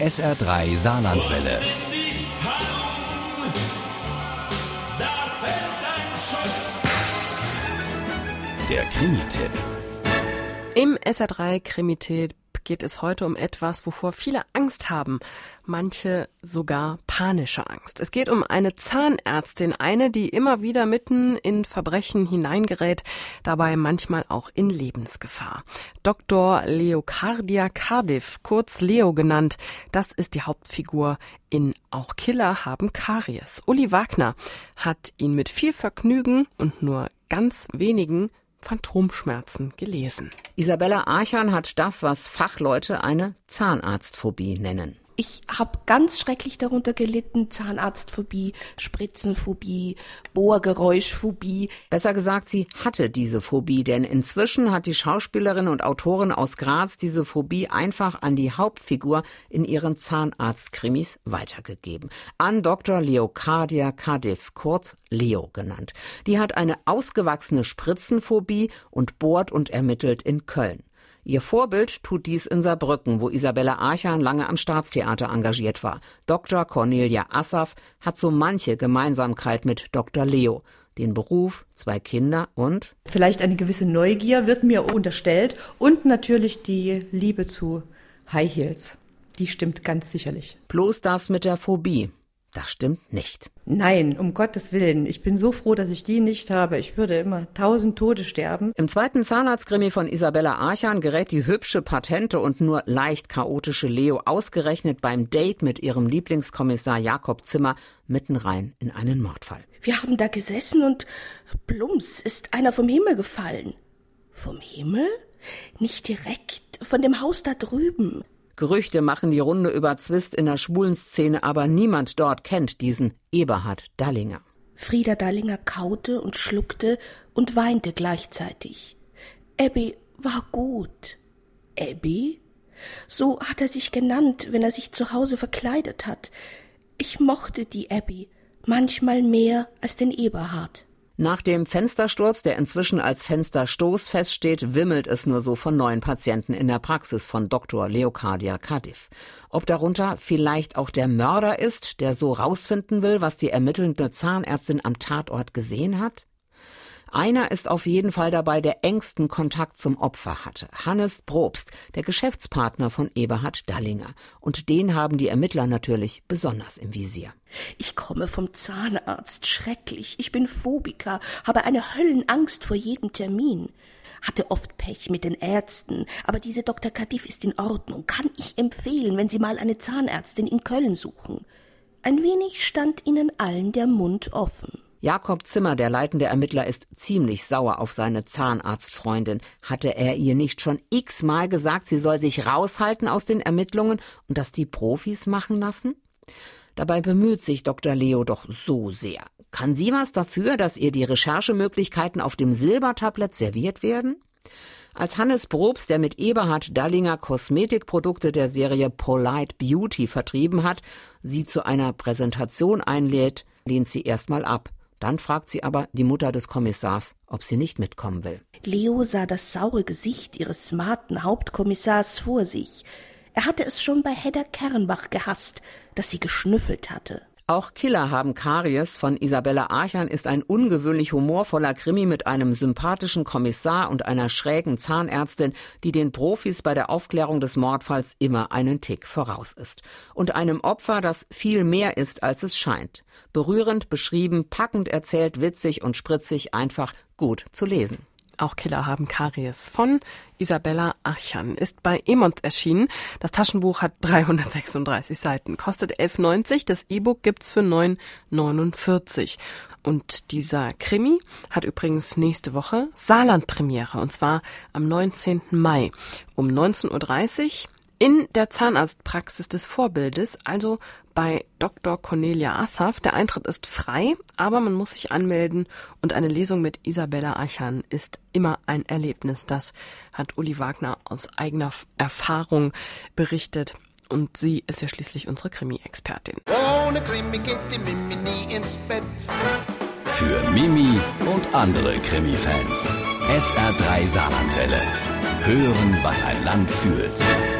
SR3 Saarlandwelle. Der Krimi-Tipp. Im SR3 Krimi-Tipp geht es heute um etwas, wovor viele Angst haben, manche sogar panische Angst. Es geht um eine Zahnärztin, eine, die immer wieder mitten in Verbrechen hineingerät, dabei manchmal auch in Lebensgefahr. Dr. Leocardia Cardiff, kurz Leo genannt, das ist die Hauptfigur in Auch Killer haben Karies. Uli Wagner hat ihn mit viel Vergnügen und nur ganz wenigen Phantomschmerzen gelesen. Isabella Archan hat das, was Fachleute eine Zahnarztphobie nennen. Ich habe ganz schrecklich darunter gelitten, Zahnarztphobie, Spritzenphobie, Bohrgeräuschphobie. Besser gesagt, sie hatte diese Phobie, denn inzwischen hat die Schauspielerin und Autorin aus Graz diese Phobie einfach an die Hauptfigur in ihren Zahnarztkrimis weitergegeben. An Dr. Leocardia Cardiff, kurz Leo genannt. Die hat eine ausgewachsene Spritzenphobie und bohrt und ermittelt in Köln. Ihr Vorbild tut dies in Saarbrücken, wo Isabella Archan lange am Staatstheater engagiert war. Dr. Cornelia Assaf hat so manche Gemeinsamkeit mit Dr. Leo. Den Beruf, zwei Kinder und vielleicht eine gewisse Neugier wird mir unterstellt und natürlich die Liebe zu High Heels. Die stimmt ganz sicherlich. Bloß das mit der Phobie. Das stimmt nicht. Nein, um Gottes Willen. Ich bin so froh, dass ich die nicht habe. Ich würde immer tausend Tode sterben. Im zweiten Zahnarztkrimi von Isabella Archan gerät die hübsche, patente und nur leicht chaotische Leo ausgerechnet beim Date mit ihrem Lieblingskommissar Jakob Zimmer mitten rein in einen Mordfall. Wir haben da gesessen und plumps ist einer vom Himmel gefallen. Vom Himmel? Nicht direkt, von dem Haus da drüben. Gerüchte machen die Runde über Zwist in der schwulen Szene, aber niemand dort kennt diesen Eberhard Dallinger. Frieda Dallinger kaute und schluckte und weinte gleichzeitig. Abby war gut. Abby? So hat er sich genannt, wenn er sich zu Hause verkleidet hat. Ich mochte die Abby, manchmal mehr als den Eberhard. Nach dem Fenstersturz, der inzwischen als Fensterstoß feststeht, wimmelt es nur so von neuen Patienten in der Praxis von Dr. Leocardia Cardiff. Ob darunter vielleicht auch der Mörder ist, der so rausfinden will, was die ermittelnde Zahnärztin am Tatort gesehen hat? Einer ist auf jeden Fall dabei, der engsten Kontakt zum Opfer hatte. Hannes Probst, der Geschäftspartner von Eberhard Dallinger. Und den haben die Ermittler natürlich besonders im Visier. Ich komme vom Zahnarzt. Schrecklich. Ich bin Phobiker, habe eine Höllenangst vor jedem Termin. Hatte oft Pech mit den Ärzten, aber diese Dr. Kadif ist in Ordnung. Kann ich empfehlen, wenn Sie mal eine Zahnärztin in Köln suchen. Ein wenig stand ihnen allen der Mund offen. Jakob Zimmer, der leitende Ermittler, ist ziemlich sauer auf seine Zahnarztfreundin. Hatte er ihr nicht schon x-mal gesagt, sie soll sich raushalten aus den Ermittlungen und das die Profis machen lassen? Dabei bemüht sich Dr. Leo doch so sehr. Kann sie was dafür, dass ihr die Recherchemöglichkeiten auf dem Silbertablett serviert werden? Als Hannes Probst, der mit Eberhard Dallinger Kosmetikprodukte der Serie Polite Beauty vertrieben hat, sie zu einer Präsentation einlädt, lehnt sie erstmal ab. Dann fragt sie aber die Mutter des Kommissars, ob sie nicht mitkommen will. Leo sah das saure Gesicht ihres smarten Hauptkommissars vor sich. Er hatte es schon bei Hedda Kernbach gehasst, dass sie geschnüffelt hatte. Auch Killer haben Karies von Isabella Archan ist ein ungewöhnlich humorvoller Krimi mit einem sympathischen Kommissar und einer schrägen Zahnärztin, die den Profis bei der Aufklärung des Mordfalls immer einen Tick voraus ist. Und einem Opfer, das viel mehr ist, als es scheint. Berührend beschrieben, packend erzählt, witzig und spritzig, einfach gut zu lesen. Auch Killer haben Karies von Isabella Archan ist bei Emont erschienen. Das Taschenbuch hat 336 Seiten, kostet 11,90. Das E-Book gibt's für 9,49. Und dieser Krimi hat übrigens nächste Woche Saarland-Premiere und zwar am 19. Mai um 19.30 Uhr in der Zahnarztpraxis des Vorbildes, also bei Dr. Cornelia Assaf. Der Eintritt ist frei, aber man muss sich anmelden und eine Lesung mit Isabella Archan ist immer ein Erlebnis. Das hat Uli Wagner aus eigener Erfahrung berichtet. Und sie ist ja schließlich unsere Krimi-Expertin. Ohne Krimi geht die Mimi nie ins Bett. Für Mimi und andere Krimi-Fans. SR3 Saarlandwelle. Hören, was ein Land fühlt.